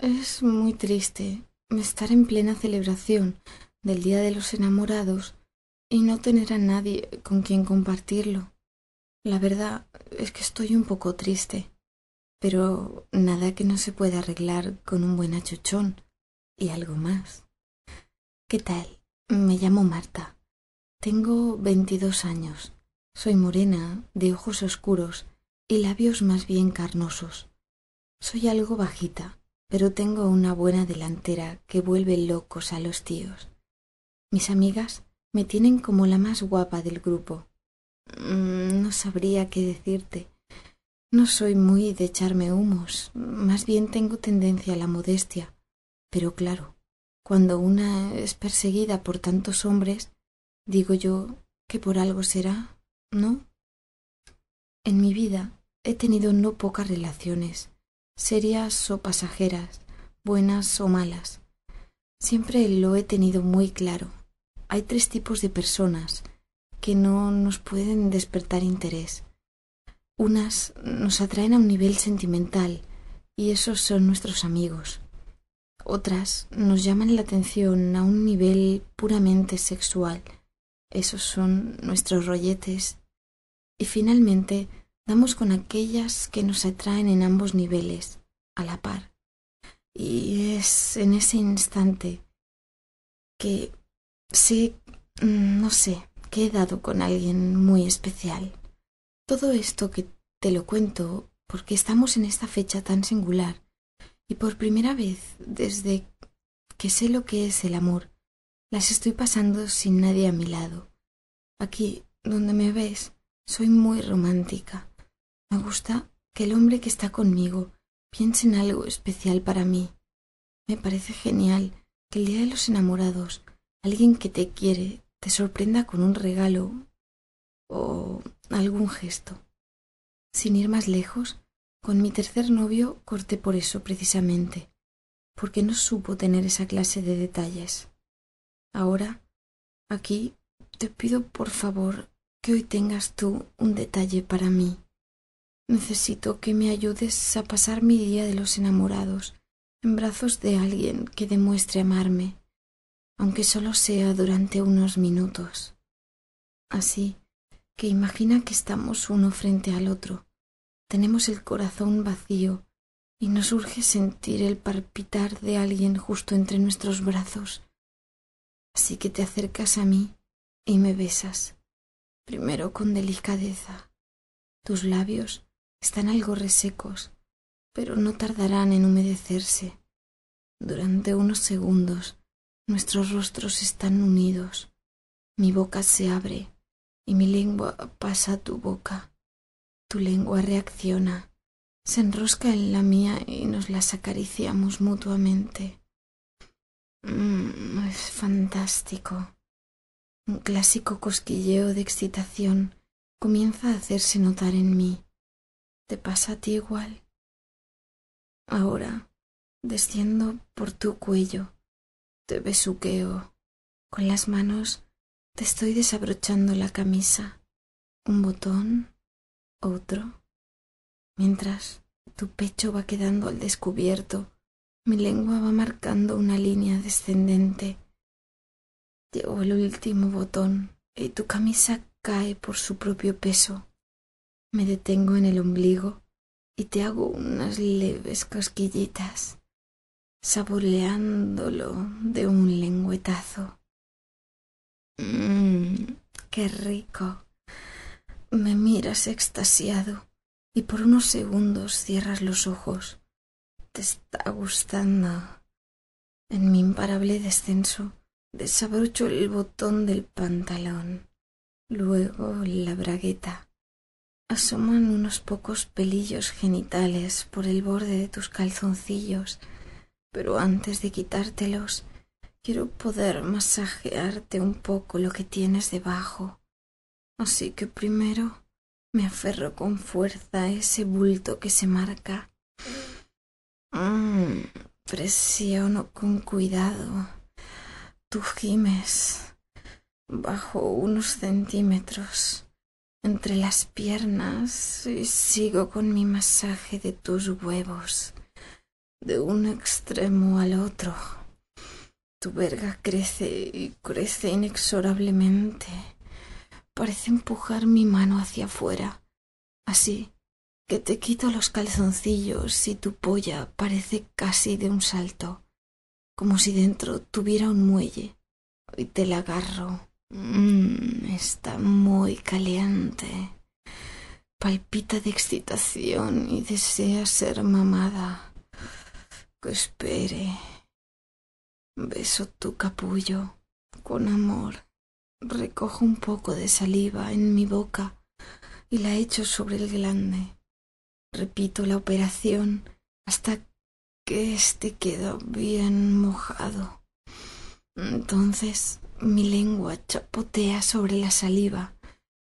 Es muy triste estar en plena celebración del Día de los Enamorados y no tener a nadie con quien compartirlo. La verdad es que estoy un poco triste, pero nada que no se pueda arreglar con un buen achuchón y algo más. ¿Qué tal? Me llamo Marta. Tengo veintidós años. Soy morena, de ojos oscuros y labios más bien carnosos. Soy algo bajita, pero tengo una buena delantera que vuelve locos a los tíos. Mis amigas me tienen como la más guapa del grupo. Mm, no sabría qué decirte. No soy muy de echarme humos, más bien tengo tendencia a la modestia. Pero claro, cuando una es perseguida por tantos hombres, digo yo que por algo será, ¿no? En mi vida he tenido no pocas relaciones, serias o pasajeras, buenas o malas. Siempre lo he tenido muy claro. Hay tres tipos de personas que no nos pueden despertar interés. Unas nos atraen a un nivel sentimental y esos son nuestros amigos. Otras nos llaman la atención a un nivel puramente sexual. Esos son nuestros rolletes. Y finalmente damos con aquellas que nos atraen en ambos niveles, a la par. Y es en ese instante que sé, mm, no sé, que he dado con alguien muy especial. Todo esto que te lo cuento porque estamos en esta fecha tan singular y por primera vez desde que sé lo que es el amor, las estoy pasando sin nadie a mi lado. Aquí, donde me ves, soy muy romántica. Me gusta que el hombre que está conmigo piense en algo especial para mí. Me parece genial que el día de los enamorados alguien que te quiere te sorprenda con un regalo o algún gesto. Sin ir más lejos, con mi tercer novio corté por eso precisamente, porque no supo tener esa clase de detalles. Ahora, aquí, te pido por favor que hoy tengas tú un detalle para mí. Necesito que me ayudes a pasar mi día de los enamorados en brazos de alguien que demuestre amarme, aunque solo sea durante unos minutos. Así que imagina que estamos uno frente al otro, tenemos el corazón vacío y nos urge sentir el palpitar de alguien justo entre nuestros brazos. Así que te acercas a mí y me besas, primero con delicadeza. Tus labios están algo resecos, pero no tardarán en humedecerse. Durante unos segundos nuestros rostros están unidos. Mi boca se abre y mi lengua pasa a tu boca. Tu lengua reacciona, se enrosca en la mía y nos las acariciamos mutuamente. Mm, es fantástico. Un clásico cosquilleo de excitación comienza a hacerse notar en mí. ¿Te pasa a ti igual? Ahora desciendo por tu cuello, te besuqueo. Con las manos te estoy desabrochando la camisa. Un botón, otro. Mientras tu pecho va quedando al descubierto, mi lengua va marcando una línea descendente. Llego el último botón y tu camisa cae por su propio peso. Me detengo en el ombligo y te hago unas leves cosquillitas, saboreándolo de un lengüetazo. Mmm, qué rico. Me miras extasiado y por unos segundos cierras los ojos. Te está gustando. En mi imparable descenso desabrocho el botón del pantalón, luego la bragueta asoman unos pocos pelillos genitales por el borde de tus calzoncillos, pero antes de quitártelos quiero poder masajearte un poco lo que tienes debajo. Así que primero me aferro con fuerza a ese bulto que se marca. Mm, presiono con cuidado. Tú gimes bajo unos centímetros entre las piernas y sigo con mi masaje de tus huevos. de un extremo al otro. Tu verga crece y crece inexorablemente. Parece empujar mi mano hacia afuera, así que te quito los calzoncillos y tu polla parece casi de un salto, como si dentro tuviera un muelle. Y te la agarro. Mmm, está muy caliente. Palpita de excitación y desea ser mamada. Que espere. Beso tu capullo con amor. Recojo un poco de saliva en mi boca y la echo sobre el glande. Repito la operación hasta que éste queda bien mojado. Entonces mi lengua chapotea sobre la saliva.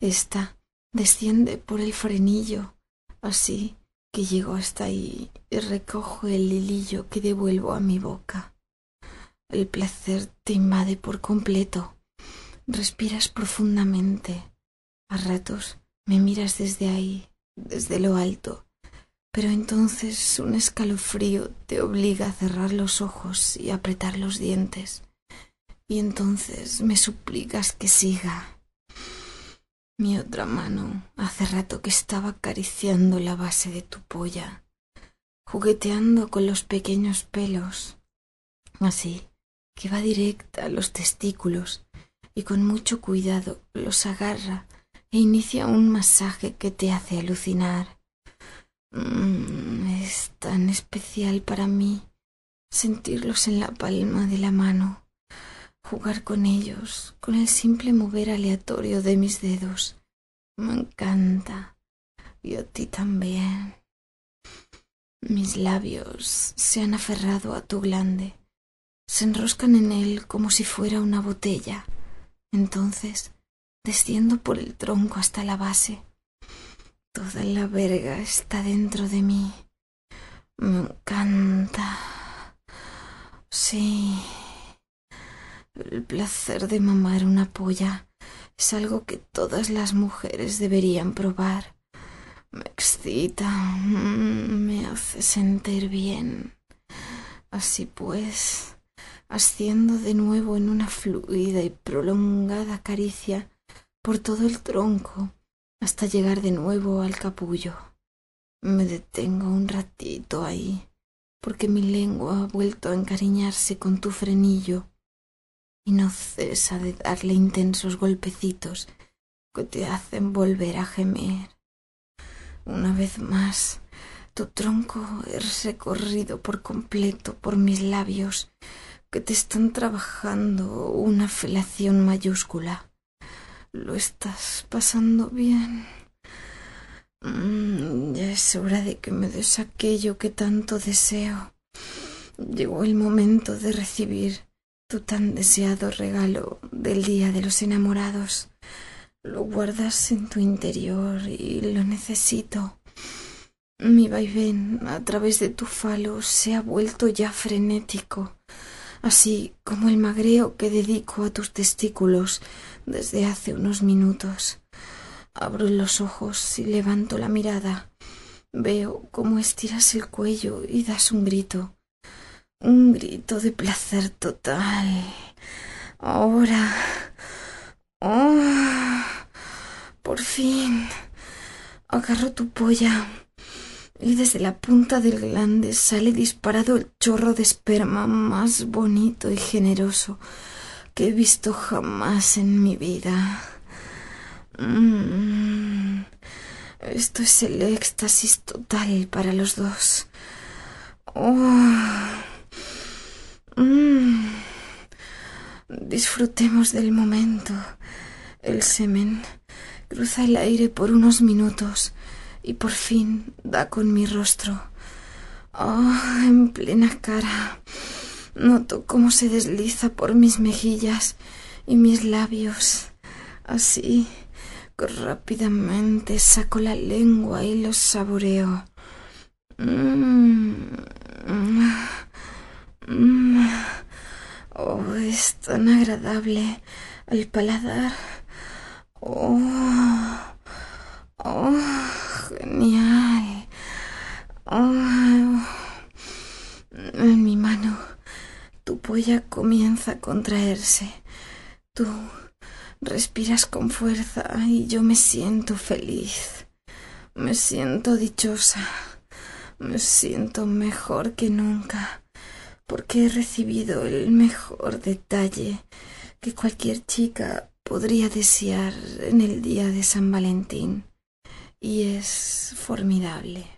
Esta desciende por el frenillo, así que llego hasta ahí y recojo el hilillo que devuelvo a mi boca. El placer te invade por completo. Respiras profundamente. A ratos me miras desde ahí, desde lo alto, pero entonces un escalofrío te obliga a cerrar los ojos y apretar los dientes. Y entonces me suplicas que siga. Mi otra mano hace rato que estaba acariciando la base de tu polla, jugueteando con los pequeños pelos, así que va directa a los testículos y con mucho cuidado los agarra e inicia un masaje que te hace alucinar. Mm, es tan especial para mí sentirlos en la palma de la mano jugar con ellos, con el simple mover aleatorio de mis dedos. Me encanta. Y a ti también. Mis labios se han aferrado a tu glande, se enroscan en él como si fuera una botella. Entonces desciendo por el tronco hasta la base. Toda la verga está dentro de mí. Me encanta. Sí. El placer de mamar una polla es algo que todas las mujeres deberían probar. Me excita, mm, me hace sentir bien. Así pues, asciendo de nuevo en una fluida y prolongada caricia por todo el tronco hasta llegar de nuevo al capullo. Me detengo un ratito ahí, porque mi lengua ha vuelto a encariñarse con tu frenillo y no cesa de darle intensos golpecitos que te hacen volver a gemer. Una vez más, tu tronco es recorrido por completo por mis labios que te están trabajando una felación mayúscula. Lo estás pasando bien. Mm, ya es hora de que me des aquello que tanto deseo. Llegó el momento de recibir tu tan deseado regalo del Día de los Enamorados. Lo guardas en tu interior y lo necesito. Mi vaivén a través de tu falo se ha vuelto ya frenético, así como el magreo que dedico a tus testículos desde hace unos minutos. Abro los ojos y levanto la mirada. Veo cómo estiras el cuello y das un grito. Un grito de placer total. Ahora. Oh, por fin. Agarro tu polla y desde la punta del glande sale disparado el chorro de esperma más bonito y generoso que he visto jamás en mi vida. Mm, esto es el éxtasis total para los dos. Oh. Mm. Disfrutemos del momento. El semen cruza el aire por unos minutos y por fin da con mi rostro. Oh, en plena cara. Noto cómo se desliza por mis mejillas y mis labios. Así rápidamente saco la lengua y los saboreo. Mm. Mm. Oh, es tan agradable al paladar. Oh, oh, genial. Oh, ampolla comienza a contraerse. Tú respiras con fuerza y yo me siento feliz. Me siento dichosa. Me siento mejor que nunca porque he recibido el mejor detalle que cualquier chica podría desear en el día de San Valentín y es formidable.